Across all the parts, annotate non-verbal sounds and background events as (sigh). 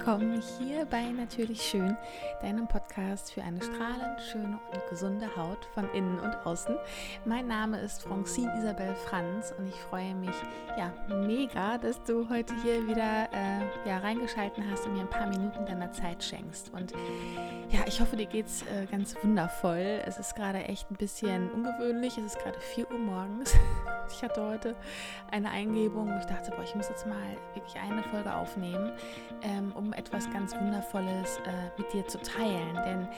Willkommen hier bei Natürlich Schön, deinem Podcast für eine strahlend schöne und gesunde Haut von innen und außen. Mein Name ist Francine Isabel Franz und ich freue mich ja mega, dass du heute hier wieder äh, ja, reingeschalten hast und mir ein paar Minuten deiner Zeit schenkst. Und ja, ich hoffe, dir geht's äh, ganz wundervoll. Es ist gerade echt ein bisschen ungewöhnlich. Es ist gerade 4 Uhr morgens. (laughs) Ich hatte heute eine Eingebung, wo ich dachte, boah, ich muss jetzt mal wirklich eine Folge aufnehmen, ähm, um etwas ganz Wundervolles äh, mit dir zu teilen. Denn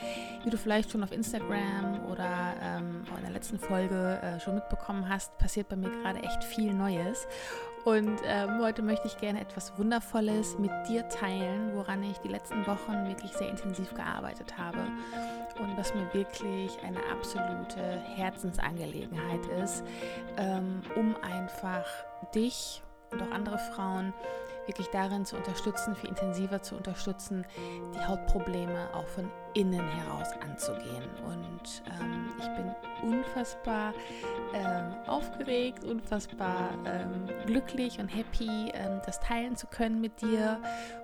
wie du vielleicht schon auf Instagram oder ähm, in der letzten Folge äh, schon mitbekommen hast, passiert bei mir gerade echt viel Neues. Und ähm, heute möchte ich gerne etwas Wundervolles mit dir teilen, woran ich die letzten Wochen wirklich sehr intensiv gearbeitet habe und was mir wirklich eine absolute Herzensangelegenheit ist, ähm, um einfach dich und auch andere Frauen wirklich darin zu unterstützen, viel intensiver zu unterstützen, die Hautprobleme auch von innen heraus anzugehen. Und ähm, ich bin unfassbar ähm, aufgeregt, unfassbar ähm, glücklich und happy, ähm, das teilen zu können mit dir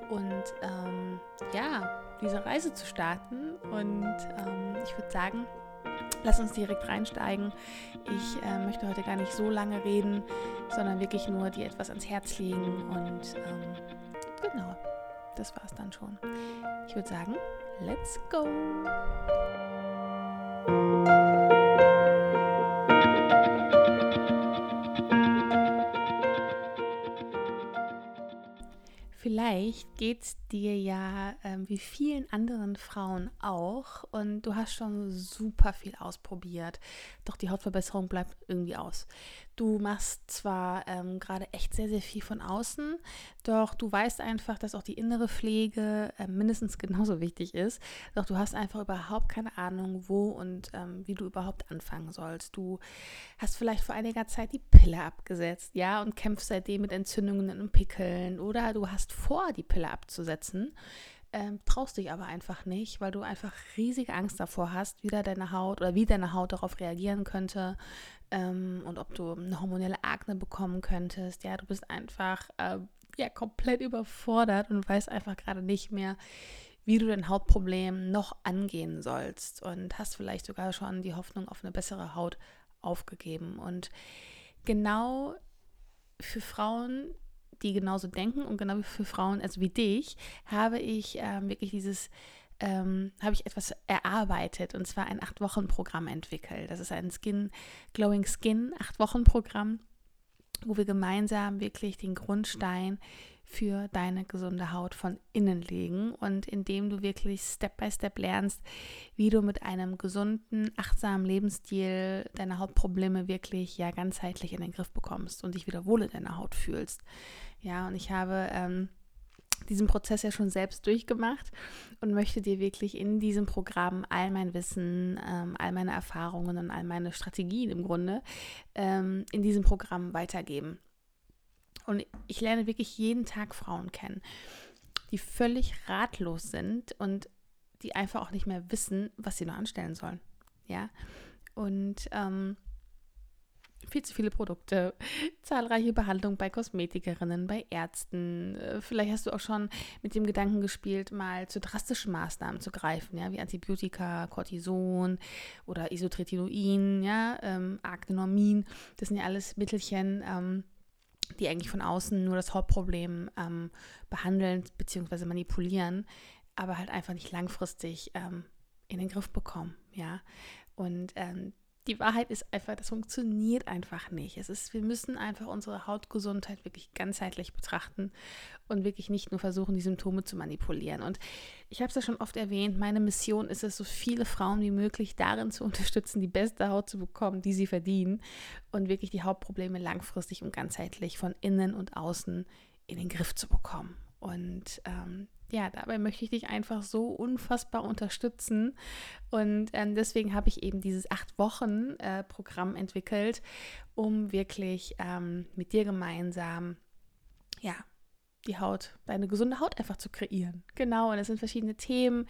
und ähm, ja, diese Reise zu starten. Und ähm, ich würde sagen, Lass uns direkt reinsteigen. Ich äh, möchte heute gar nicht so lange reden, sondern wirklich nur dir etwas ans Herz legen. Und ähm, genau, das war es dann schon. Ich würde sagen, let's go! Vielleicht geht es dir ja ähm, wie vielen anderen Frauen auch und du hast schon super viel ausprobiert, doch die Hautverbesserung bleibt irgendwie aus. Du machst zwar ähm, gerade echt sehr, sehr viel von außen, doch du weißt einfach, dass auch die innere Pflege äh, mindestens (laughs) genauso wichtig ist. Doch du hast einfach überhaupt keine Ahnung, wo und ähm, wie du überhaupt anfangen sollst. Du hast vielleicht vor einiger Zeit die Pille abgesetzt, ja, und kämpfst seitdem mit Entzündungen und Pickeln. Oder du hast vor, die Pille abzusetzen ähm, traust dich aber einfach nicht, weil du einfach riesige Angst davor hast, wie deine Haut oder wie deine Haut darauf reagieren könnte ähm, und ob du eine hormonelle Akne bekommen könntest. Ja, du bist einfach äh, ja, komplett überfordert und weißt einfach gerade nicht mehr, wie du dein Hautproblem noch angehen sollst und hast vielleicht sogar schon die Hoffnung auf eine bessere Haut aufgegeben. Und genau für Frauen, die genauso denken und genau wie für Frauen, also wie dich, habe ich ähm, wirklich dieses, ähm, habe ich etwas erarbeitet und zwar ein Acht-Wochen-Programm entwickelt. Das ist ein Skin, Glowing Skin Acht-Wochen-Programm, wo wir gemeinsam wirklich den Grundstein für deine gesunde Haut von innen legen und indem du wirklich Step by Step lernst, wie du mit einem gesunden, achtsamen Lebensstil deine Hautprobleme wirklich ja ganzheitlich in den Griff bekommst und dich wieder wohl in deiner Haut fühlst. Ja, und ich habe ähm, diesen Prozess ja schon selbst durchgemacht und möchte dir wirklich in diesem Programm all mein Wissen, ähm, all meine Erfahrungen und all meine Strategien im Grunde ähm, in diesem Programm weitergeben. Und ich lerne wirklich jeden Tag Frauen kennen, die völlig ratlos sind und die einfach auch nicht mehr wissen, was sie noch anstellen sollen. Ja. Und ähm, viel zu viele Produkte, zahlreiche Behandlungen bei Kosmetikerinnen, bei Ärzten. Äh, vielleicht hast du auch schon mit dem Gedanken gespielt, mal zu drastischen Maßnahmen zu greifen, ja, wie Antibiotika, Cortison oder Isotretinoin, ja, ähm, Agnenormin. Das sind ja alles Mittelchen, ähm, die eigentlich von außen nur das Hauptproblem ähm, behandeln bzw. manipulieren, aber halt einfach nicht langfristig ähm, in den Griff bekommen, ja. Und ähm, die Wahrheit ist einfach, das funktioniert einfach nicht. Es ist, wir müssen einfach unsere Hautgesundheit wirklich ganzheitlich betrachten und wirklich nicht nur versuchen, die Symptome zu manipulieren. Und ich habe es ja schon oft erwähnt, meine Mission ist es, so viele Frauen wie möglich darin zu (laughs) unterstützen, die beste Haut zu bekommen, die sie verdienen und wirklich die Hautprobleme langfristig und ganzheitlich von innen und außen in den Griff zu bekommen. Und ähm, ja, dabei möchte ich dich einfach so unfassbar unterstützen. Und ähm, deswegen habe ich eben dieses Acht-Wochen-Programm äh, entwickelt, um wirklich ähm, mit dir gemeinsam, ja, die Haut, deine gesunde Haut einfach zu kreieren. Genau, und es sind verschiedene Themen,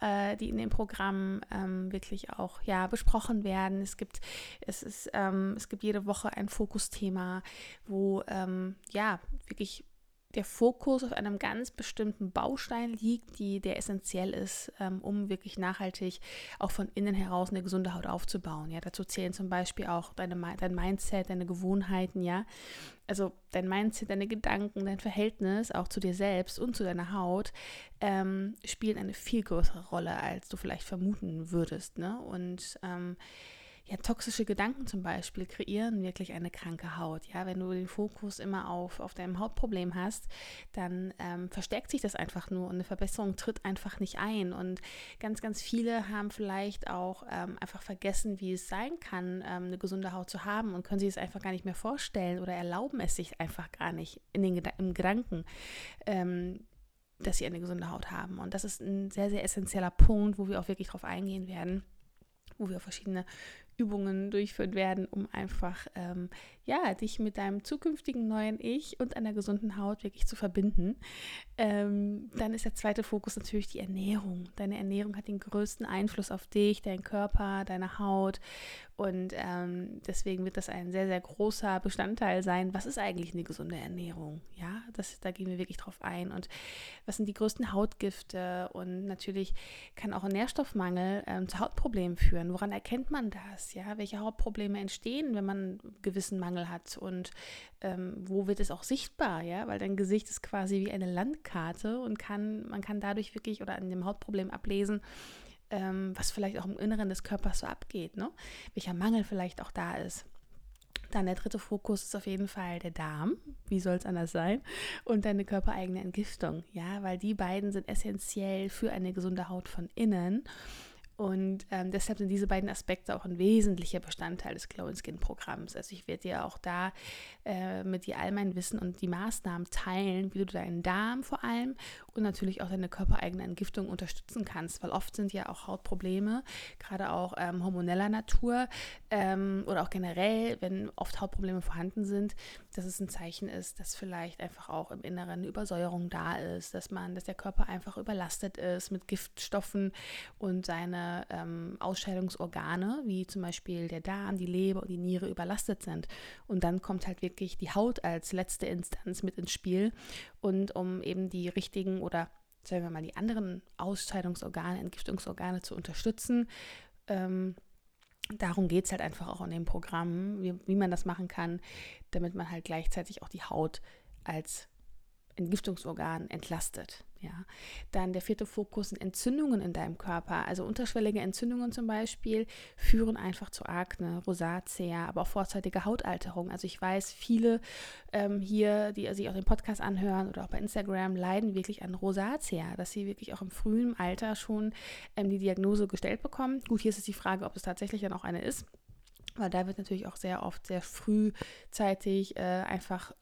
äh, die in dem Programm ähm, wirklich auch ja besprochen werden. Es gibt, es ist, ähm, es gibt jede Woche ein Fokusthema, wo ähm, ja wirklich der Fokus auf einem ganz bestimmten Baustein liegt, die, der essentiell ist, ähm, um wirklich nachhaltig auch von innen heraus eine gesunde Haut aufzubauen. Ja, dazu zählen zum Beispiel auch deine, dein Mindset, deine Gewohnheiten, ja. Also dein Mindset, deine Gedanken, dein Verhältnis auch zu dir selbst und zu deiner Haut ähm, spielen eine viel größere Rolle, als du vielleicht vermuten würdest. Ne? Und ähm, ja, toxische Gedanken zum Beispiel kreieren wirklich eine kranke Haut. Ja, wenn du den Fokus immer auf, auf deinem Hautproblem hast, dann ähm, verstärkt sich das einfach nur und eine Verbesserung tritt einfach nicht ein. Und ganz, ganz viele haben vielleicht auch ähm, einfach vergessen, wie es sein kann, ähm, eine gesunde Haut zu haben und können sich es einfach gar nicht mehr vorstellen oder erlauben es sich einfach gar nicht in den, im Gedanken ähm, dass sie eine gesunde Haut haben. Und das ist ein sehr, sehr essentieller Punkt, wo wir auch wirklich drauf eingehen werden wo wir verschiedene Übungen durchführen werden, um einfach ähm, ja, dich mit deinem zukünftigen neuen Ich und einer gesunden Haut wirklich zu verbinden. Ähm, dann ist der zweite Fokus natürlich die Ernährung. Deine Ernährung hat den größten Einfluss auf dich, deinen Körper, deine Haut. Und ähm, deswegen wird das ein sehr, sehr großer Bestandteil sein. Was ist eigentlich eine gesunde Ernährung? Ja, das, da gehen wir wirklich drauf ein. Und was sind die größten Hautgifte? Und natürlich kann auch ein Nährstoffmangel ähm, zu Hautproblemen führen. Woran erkennt man das? Ja, welche Hautprobleme entstehen, wenn man gewissen Mangel Mangel hat und ähm, wo wird es auch sichtbar, ja, weil dein Gesicht ist quasi wie eine Landkarte und kann, man kann dadurch wirklich oder an dem Hautproblem ablesen, ähm, was vielleicht auch im Inneren des Körpers so abgeht, ne? welcher Mangel vielleicht auch da ist. Dann der dritte Fokus ist auf jeden Fall der Darm. Wie soll es anders sein? Und deine körpereigene Entgiftung. Ja, weil die beiden sind essentiell für eine gesunde Haut von innen. Und ähm, deshalb sind diese beiden Aspekte auch ein wesentlicher Bestandteil des Glow Skin Programms. Also ich werde dir auch da äh, mit dir all mein Wissen und die Maßnahmen teilen, wie du deinen Darm vor allem und natürlich auch deine körpereigene Entgiftung unterstützen kannst, weil oft sind ja auch Hautprobleme, gerade auch ähm, hormoneller Natur ähm, oder auch generell, wenn oft Hautprobleme vorhanden sind, dass es ein Zeichen ist, dass vielleicht einfach auch im Inneren eine Übersäuerung da ist, dass man, dass der Körper einfach überlastet ist mit Giftstoffen und seine ähm, Ausscheidungsorgane, wie zum Beispiel der Darm, die Leber und die Niere überlastet sind. Und dann kommt halt wirklich die Haut als letzte Instanz mit ins Spiel und um eben die richtigen oder sagen wir mal die anderen Ausscheidungsorgane, Entgiftungsorgane zu unterstützen. Ähm, darum geht es halt einfach auch in dem Programm, wie, wie man das machen kann, damit man halt gleichzeitig auch die Haut als Entgiftungsorgan entlastet. Ja. Dann der vierte Fokus sind Entzündungen in deinem Körper. Also unterschwellige Entzündungen zum Beispiel führen einfach zu Akne, Rosacea, aber auch vorzeitige Hautalterung. Also ich weiß, viele ähm, hier, die sich auch den Podcast anhören oder auch bei Instagram, leiden wirklich an Rosacea, dass sie wirklich auch im frühen Alter schon ähm, die Diagnose gestellt bekommen. Gut, hier ist es die Frage, ob es tatsächlich dann auch eine ist. Weil da wird natürlich auch sehr oft sehr frühzeitig äh, einfach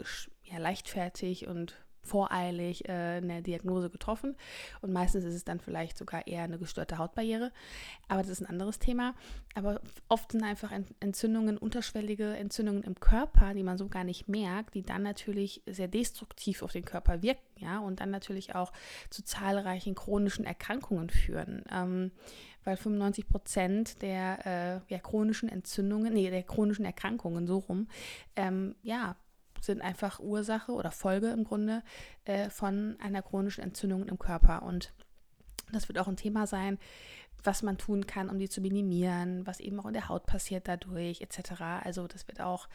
ja, leichtfertig und voreilig äh, eine Diagnose getroffen und meistens ist es dann vielleicht sogar eher eine gestörte Hautbarriere, aber das ist ein anderes Thema. Aber oft sind einfach Entzündungen, unterschwellige Entzündungen im Körper, die man so gar nicht merkt, die dann natürlich sehr destruktiv auf den Körper wirken, ja, und dann natürlich auch zu zahlreichen chronischen Erkrankungen führen. Ähm, weil 95 Prozent der äh, ja, chronischen Entzündungen, nee, der chronischen Erkrankungen so rum, ähm, ja, sind einfach Ursache oder Folge im Grunde äh, von einer chronischen Entzündung im Körper. Und das wird auch ein Thema sein, was man tun kann, um die zu minimieren, was eben auch in der Haut passiert dadurch, etc. Also das wird auch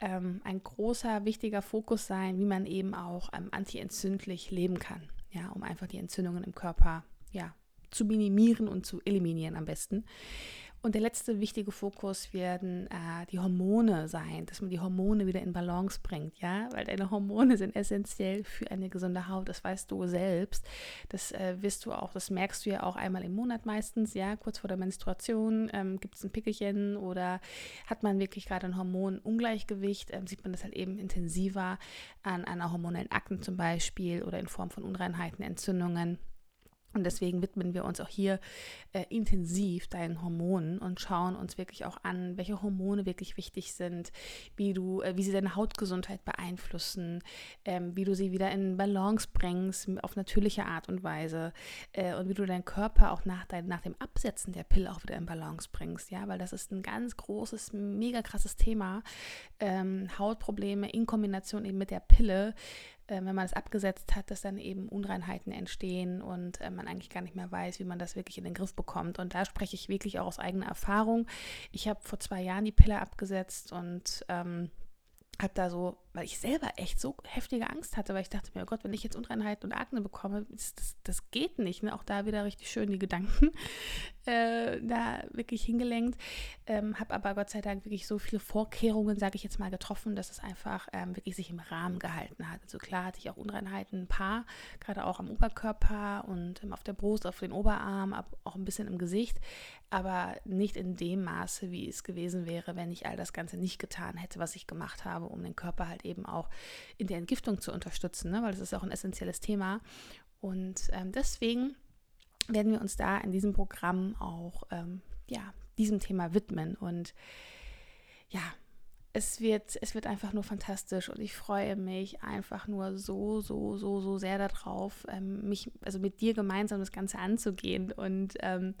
ähm, ein großer, wichtiger Fokus sein, wie man eben auch ähm, antientzündlich leben kann, ja, um einfach die Entzündungen im Körper ja, zu minimieren und zu eliminieren am besten. Und der letzte wichtige Fokus werden äh, die Hormone sein, dass man die Hormone wieder in Balance bringt, ja, weil deine Hormone sind essentiell für eine gesunde Haut. Das weißt du selbst. Das äh, wirst du auch, das merkst du ja auch einmal im Monat meistens, ja, kurz vor der Menstruation ähm, gibt es ein Pickelchen oder hat man wirklich gerade ein Hormonungleichgewicht, ähm, sieht man das halt eben intensiver an einer hormonellen Akne zum Beispiel oder in Form von Unreinheiten, Entzündungen. Und deswegen widmen wir uns auch hier äh, intensiv deinen Hormonen und schauen uns wirklich auch an, welche Hormone wirklich wichtig sind, wie du, äh, wie sie deine Hautgesundheit beeinflussen, ähm, wie du sie wieder in Balance bringst auf natürliche Art und Weise äh, und wie du deinen Körper auch nach, dein, nach dem Absetzen der Pille auch wieder in Balance bringst, ja, weil das ist ein ganz großes, mega krasses Thema. Ähm, Hautprobleme in Kombination eben mit der Pille wenn man es abgesetzt hat, dass dann eben Unreinheiten entstehen und äh, man eigentlich gar nicht mehr weiß, wie man das wirklich in den Griff bekommt. Und da spreche ich wirklich auch aus eigener Erfahrung. Ich habe vor zwei Jahren die Pille abgesetzt und ähm, habe da so, weil ich selber echt so heftige Angst hatte, weil ich dachte mir, oh Gott, wenn ich jetzt Unreinheiten und Akne bekomme, das, das, das geht nicht. Ne? Auch da wieder richtig schön die Gedanken (laughs) äh, da wirklich hingelenkt. Ähm, habe aber Gott sei Dank wirklich so viele Vorkehrungen, sage ich jetzt mal, getroffen, dass es einfach ähm, wirklich sich im Rahmen gehalten hat. Also klar hatte ich auch Unreinheiten, ein paar, gerade auch am Oberkörper und ähm, auf der Brust, auf den Oberarm, auch ein bisschen im Gesicht, aber nicht in dem Maße, wie es gewesen wäre, wenn ich all das Ganze nicht getan hätte, was ich gemacht habe um den Körper halt eben auch in der Entgiftung zu unterstützen, ne? weil das ist auch ein essentielles Thema. Und ähm, deswegen werden wir uns da in diesem Programm auch ähm, ja, diesem Thema widmen. Und ja, es wird, es wird einfach nur fantastisch und ich freue mich einfach nur so, so, so, so sehr darauf, ähm, mich, also mit dir gemeinsam das Ganze anzugehen. Und ähm,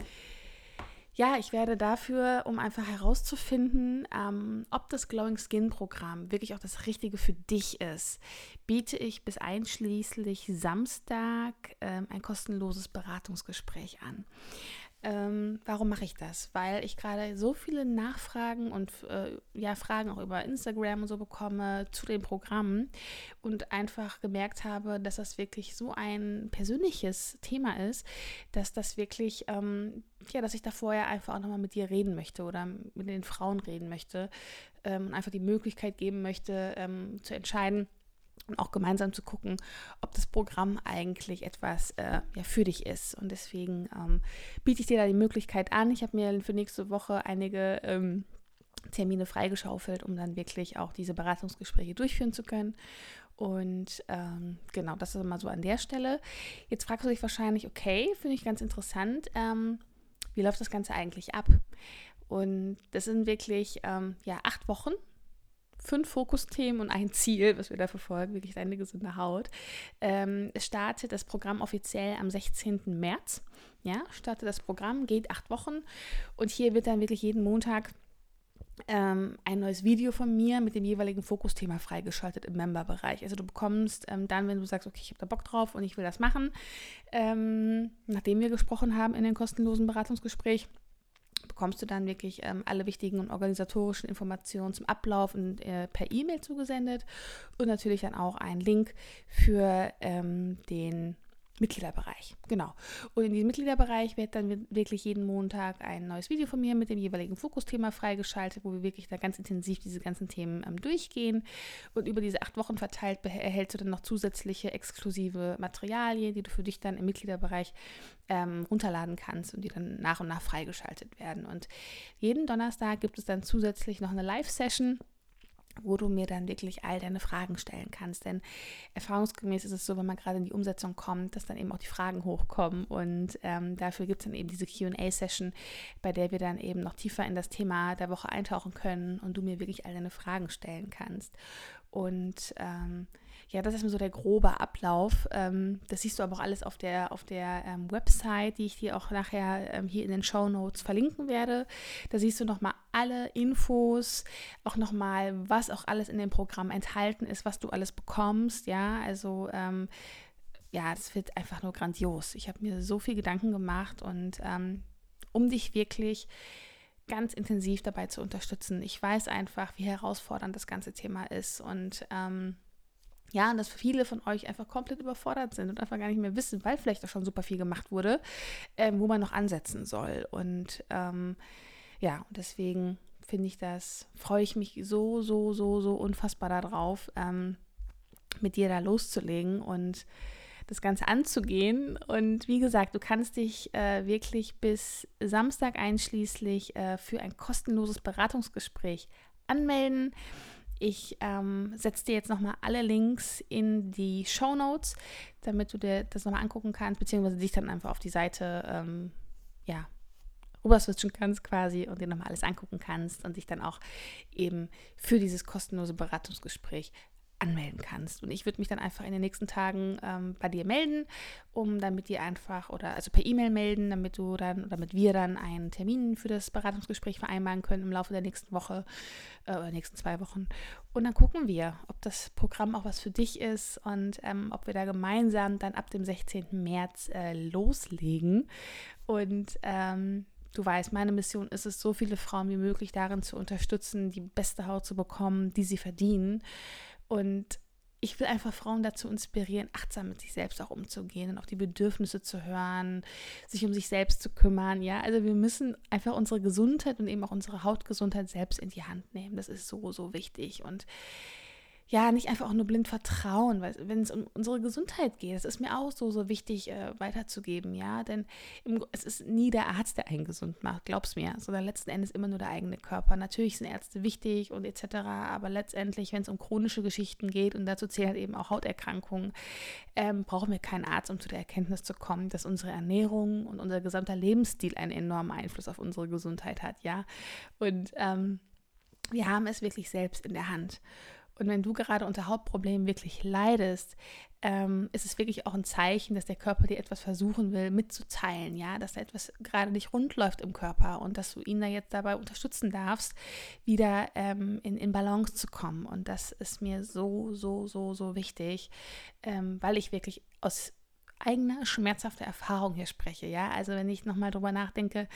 ja, ich werde dafür, um einfach herauszufinden, ähm, ob das Glowing Skin Programm wirklich auch das Richtige für dich ist, biete ich bis einschließlich Samstag ähm, ein kostenloses Beratungsgespräch an. Ähm, warum mache ich das? Weil ich gerade so viele Nachfragen und äh, ja, Fragen auch über Instagram und so bekomme zu den Programmen und einfach gemerkt habe, dass das wirklich so ein persönliches Thema ist, dass das wirklich, ähm, ja, dass ich da vorher einfach auch nochmal mit dir reden möchte oder mit den Frauen reden möchte ähm, und einfach die Möglichkeit geben möchte, ähm, zu entscheiden, und auch gemeinsam zu gucken, ob das Programm eigentlich etwas äh, ja, für dich ist. Und deswegen ähm, biete ich dir da die Möglichkeit an. Ich habe mir für nächste Woche einige ähm, Termine freigeschaufelt, um dann wirklich auch diese Beratungsgespräche durchführen zu können. Und ähm, genau, das ist mal so an der Stelle. Jetzt fragst du dich wahrscheinlich, okay, finde ich ganz interessant, ähm, wie läuft das Ganze eigentlich ab? Und das sind wirklich ähm, ja, acht Wochen fünf Fokusthemen und ein Ziel, was wir da verfolgen, wirklich deine gesunde Haut. Ähm, startet das Programm offiziell am 16. März. Ja, startet das Programm, geht acht Wochen und hier wird dann wirklich jeden Montag ähm, ein neues Video von mir mit dem jeweiligen Fokusthema freigeschaltet im Member-Bereich. Also du bekommst ähm, dann, wenn du sagst, okay, ich habe da Bock drauf und ich will das machen, ähm, nachdem wir gesprochen haben in dem kostenlosen Beratungsgespräch, bekommst du dann wirklich ähm, alle wichtigen und organisatorischen Informationen zum Ablauf und, äh, per E-Mail zugesendet und natürlich dann auch einen Link für ähm, den Mitgliederbereich. Genau. Und in diesem Mitgliederbereich wird dann wirklich jeden Montag ein neues Video von mir mit dem jeweiligen Fokusthema freigeschaltet, wo wir wirklich da ganz intensiv diese ganzen Themen ähm, durchgehen. Und über diese acht Wochen verteilt erhältst du dann noch zusätzliche exklusive Materialien, die du für dich dann im Mitgliederbereich ähm, runterladen kannst und die dann nach und nach freigeschaltet werden. Und jeden Donnerstag gibt es dann zusätzlich noch eine Live-Session wo du mir dann wirklich all deine Fragen stellen kannst. Denn erfahrungsgemäß ist es so, wenn man gerade in die Umsetzung kommt, dass dann eben auch die Fragen hochkommen. Und ähm, dafür gibt es dann eben diese QA-Session, bei der wir dann eben noch tiefer in das Thema der Woche eintauchen können und du mir wirklich all deine Fragen stellen kannst. Und ähm, ja, das ist mir so der grobe Ablauf. Ähm, das siehst du aber auch alles auf der, auf der ähm, Website, die ich dir auch nachher ähm, hier in den Show Notes verlinken werde. Da siehst du nochmal alle Infos, auch nochmal, was auch alles in dem Programm enthalten ist, was du alles bekommst. Ja, also ähm, ja, das wird einfach nur grandios. Ich habe mir so viel Gedanken gemacht und ähm, um dich wirklich ganz intensiv dabei zu unterstützen. Ich weiß einfach, wie herausfordernd das ganze Thema ist und ähm, ja, und dass viele von euch einfach komplett überfordert sind und einfach gar nicht mehr wissen, weil vielleicht auch schon super viel gemacht wurde, ähm, wo man noch ansetzen soll. Und ähm, ja, deswegen finde ich das, freue ich mich so, so, so, so unfassbar darauf, ähm, mit dir da loszulegen und das Ganze anzugehen. Und wie gesagt, du kannst dich äh, wirklich bis Samstag einschließlich äh, für ein kostenloses Beratungsgespräch anmelden. Ich ähm, setze dir jetzt nochmal alle Links in die Show Notes, damit du dir das nochmal angucken kannst, beziehungsweise dich dann einfach auf die Seite, ähm, ja, rüberswitchen kannst quasi und dir nochmal alles angucken kannst und dich dann auch eben für dieses kostenlose Beratungsgespräch anmelden kannst. Und ich würde mich dann einfach in den nächsten Tagen ähm, bei dir melden, um dann mit dir einfach oder also per E-Mail melden, damit du dann, damit wir dann einen Termin für das Beratungsgespräch vereinbaren können im Laufe der nächsten Woche äh, oder nächsten zwei Wochen. Und dann gucken wir, ob das Programm auch was für dich ist und ähm, ob wir da gemeinsam dann ab dem 16. März äh, loslegen. Und ähm, Du weißt, meine Mission ist es, so viele Frauen wie möglich darin zu unterstützen, die beste Haut zu bekommen, die sie verdienen. Und ich will einfach Frauen dazu inspirieren, achtsam mit sich selbst auch umzugehen und auf die Bedürfnisse zu hören, sich um sich selbst zu kümmern. Ja, also wir müssen einfach unsere Gesundheit und eben auch unsere Hautgesundheit selbst in die Hand nehmen. Das ist so, so wichtig. Und ja, nicht einfach auch nur blind vertrauen, weil wenn es um unsere Gesundheit geht, das ist mir auch so, so wichtig äh, weiterzugeben, ja, denn im, es ist nie der Arzt, der einen gesund macht, glaub's mir, sondern letzten Endes immer nur der eigene Körper. Natürlich sind Ärzte wichtig und etc., aber letztendlich, wenn es um chronische Geschichten geht und dazu zählt eben auch Hauterkrankungen, ähm, brauchen wir keinen Arzt, um zu der Erkenntnis zu kommen, dass unsere Ernährung und unser gesamter Lebensstil einen enormen Einfluss auf unsere Gesundheit hat, ja, und ähm, wir haben es wirklich selbst in der Hand. Und wenn du gerade unter Hautproblemen wirklich leidest, ähm, ist es wirklich auch ein Zeichen, dass der Körper dir etwas versuchen will mitzuteilen, ja, dass da etwas gerade nicht rund läuft im Körper und dass du ihn da jetzt dabei unterstützen darfst, wieder ähm, in, in Balance zu kommen. Und das ist mir so, so, so, so wichtig, ähm, weil ich wirklich aus eigene schmerzhafte Erfahrung hier spreche. Ja, also wenn ich nochmal drüber nachdenke,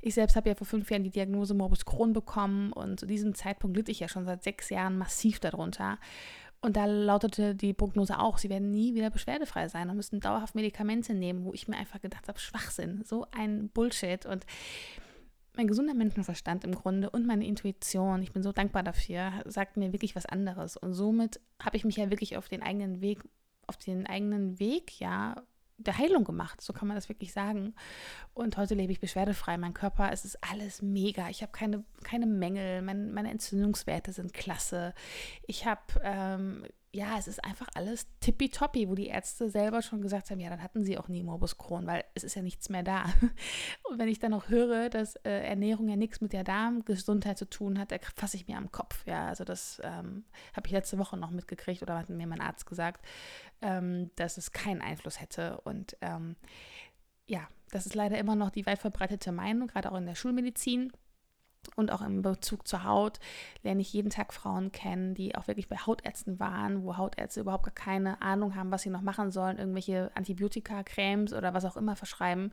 ich selbst habe ja vor fünf Jahren die Diagnose Morbus Crohn bekommen und zu diesem Zeitpunkt litt ich ja schon seit sechs Jahren massiv darunter. Und da lautete die Prognose auch, sie werden nie wieder beschwerdefrei sein und müssen dauerhaft Medikamente nehmen, wo ich mir einfach gedacht habe, Schwachsinn, so ein Bullshit. Und mein gesunder Menschenverstand im Grunde und meine Intuition, ich bin so dankbar dafür, sagt mir wirklich was anderes. Und somit habe ich mich ja wirklich auf den eigenen Weg, auf den eigenen Weg, ja, der Heilung gemacht, so kann man das wirklich sagen. Und heute lebe ich beschwerdefrei. Mein Körper, es ist alles mega. Ich habe keine, keine Mängel, mein, meine Entzündungswerte sind klasse. Ich habe ähm, ja, es ist einfach alles tippitoppi, wo die Ärzte selber schon gesagt haben, ja, dann hatten sie auch nie Morbus Crohn, weil es ist ja nichts mehr da. (laughs) Und wenn ich dann noch höre, dass äh, Ernährung ja nichts mit der Darmgesundheit zu tun hat, da fasse ich mir am Kopf. Ja, also das ähm, habe ich letzte Woche noch mitgekriegt oder hat mir mein Arzt gesagt, ähm, dass es keinen Einfluss hätte. Und ähm, ja, das ist leider immer noch die weit verbreitete Meinung, gerade auch in der Schulmedizin und auch im Bezug zur Haut lerne ich jeden Tag Frauen kennen, die auch wirklich bei Hautärzten waren, wo Hautärzte überhaupt gar keine Ahnung haben, was sie noch machen sollen, irgendwelche Antibiotika, Cremes oder was auch immer verschreiben.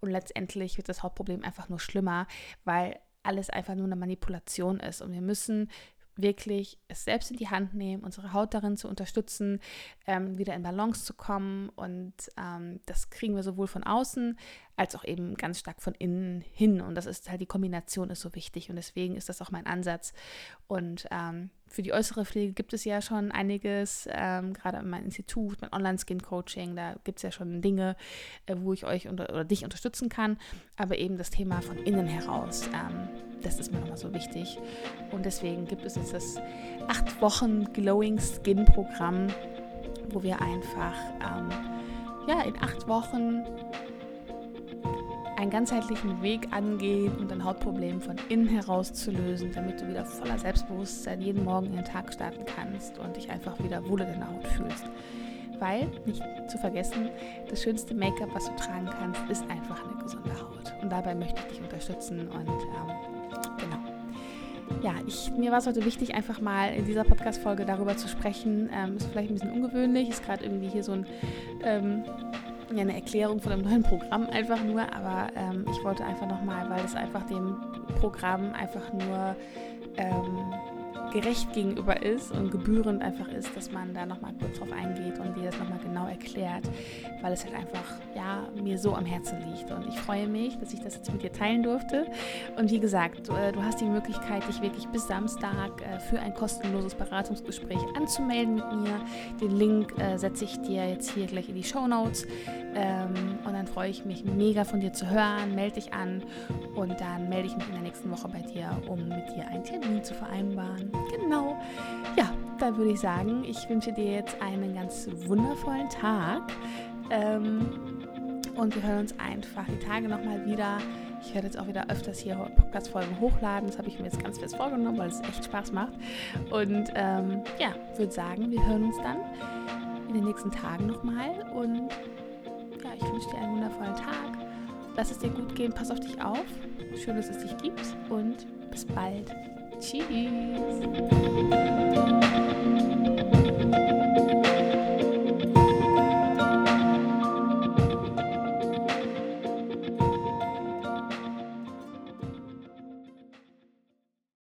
Und letztendlich wird das Hautproblem einfach nur schlimmer, weil alles einfach nur eine Manipulation ist. Und wir müssen wirklich es selbst in die Hand nehmen, unsere Haut darin zu unterstützen, ähm, wieder in Balance zu kommen. Und ähm, das kriegen wir sowohl von außen als auch eben ganz stark von innen hin. Und das ist halt die Kombination ist so wichtig. Und deswegen ist das auch mein Ansatz. Und ähm, für die äußere Pflege gibt es ja schon einiges, ähm, gerade in meinem Institut, mein Online-Skin-Coaching, da gibt es ja schon Dinge, äh, wo ich euch unter, oder dich unterstützen kann. Aber eben das Thema von innen heraus, ähm, das ist mir nochmal so wichtig. Und deswegen gibt es jetzt das acht Wochen Glowing Skin Programm, wo wir einfach ähm, ja, in acht Wochen einen ganzheitlichen Weg angehen, um dein Hautproblem von innen heraus zu lösen, damit du wieder voller Selbstbewusstsein jeden Morgen in den Tag starten kannst und dich einfach wieder wohl in deiner Haut fühlst. Weil, nicht zu vergessen, das schönste Make-up, was du tragen kannst, ist einfach eine gesunde Haut. Und dabei möchte ich dich unterstützen und ähm, genau. Ja, ich, mir war es heute wichtig, einfach mal in dieser Podcast-Folge darüber zu sprechen. Ähm, ist vielleicht ein bisschen ungewöhnlich, ist gerade irgendwie hier so ein ähm, ja, eine Erklärung von einem neuen Programm einfach nur, aber ähm, ich wollte einfach nochmal, weil es einfach dem Programm einfach nur ähm, gerecht gegenüber ist und gebührend einfach ist, dass man da nochmal kurz drauf eingeht und dir das nochmal genau erklärt, weil es halt einfach, ja, mir so am Herzen liegt. Und ich freue mich, dass ich das jetzt mit dir teilen durfte. Und wie gesagt, du, äh, hast die Möglichkeit, dich wirklich bis Samstag äh, für ein kostenloses Beratungsgespräch anzumelden mit mir. Den Link äh, setze ich dir jetzt hier gleich in die Show Notes. Ähm, und dann freue ich mich mega von dir zu hören. Melde dich an und dann melde ich mich in der nächsten Woche bei dir, um mit dir einen Termin zu vereinbaren. Genau. Ja, dann würde ich sagen, ich wünsche dir jetzt einen ganz wundervollen Tag. Ähm, und wir hören uns einfach die Tage nochmal wieder. Ich werde jetzt auch wieder öfters hier Podcast-Folgen hochladen. Das habe ich mir jetzt ganz fest vorgenommen, weil es echt Spaß macht. Und ähm, ja, würde sagen, wir hören uns dann in den nächsten Tagen nochmal. Und ja, ich wünsche dir einen wundervollen Tag. Lass es dir gut gehen, pass auf dich auf. Schön, dass es dich gibt und bis bald. Tschüss.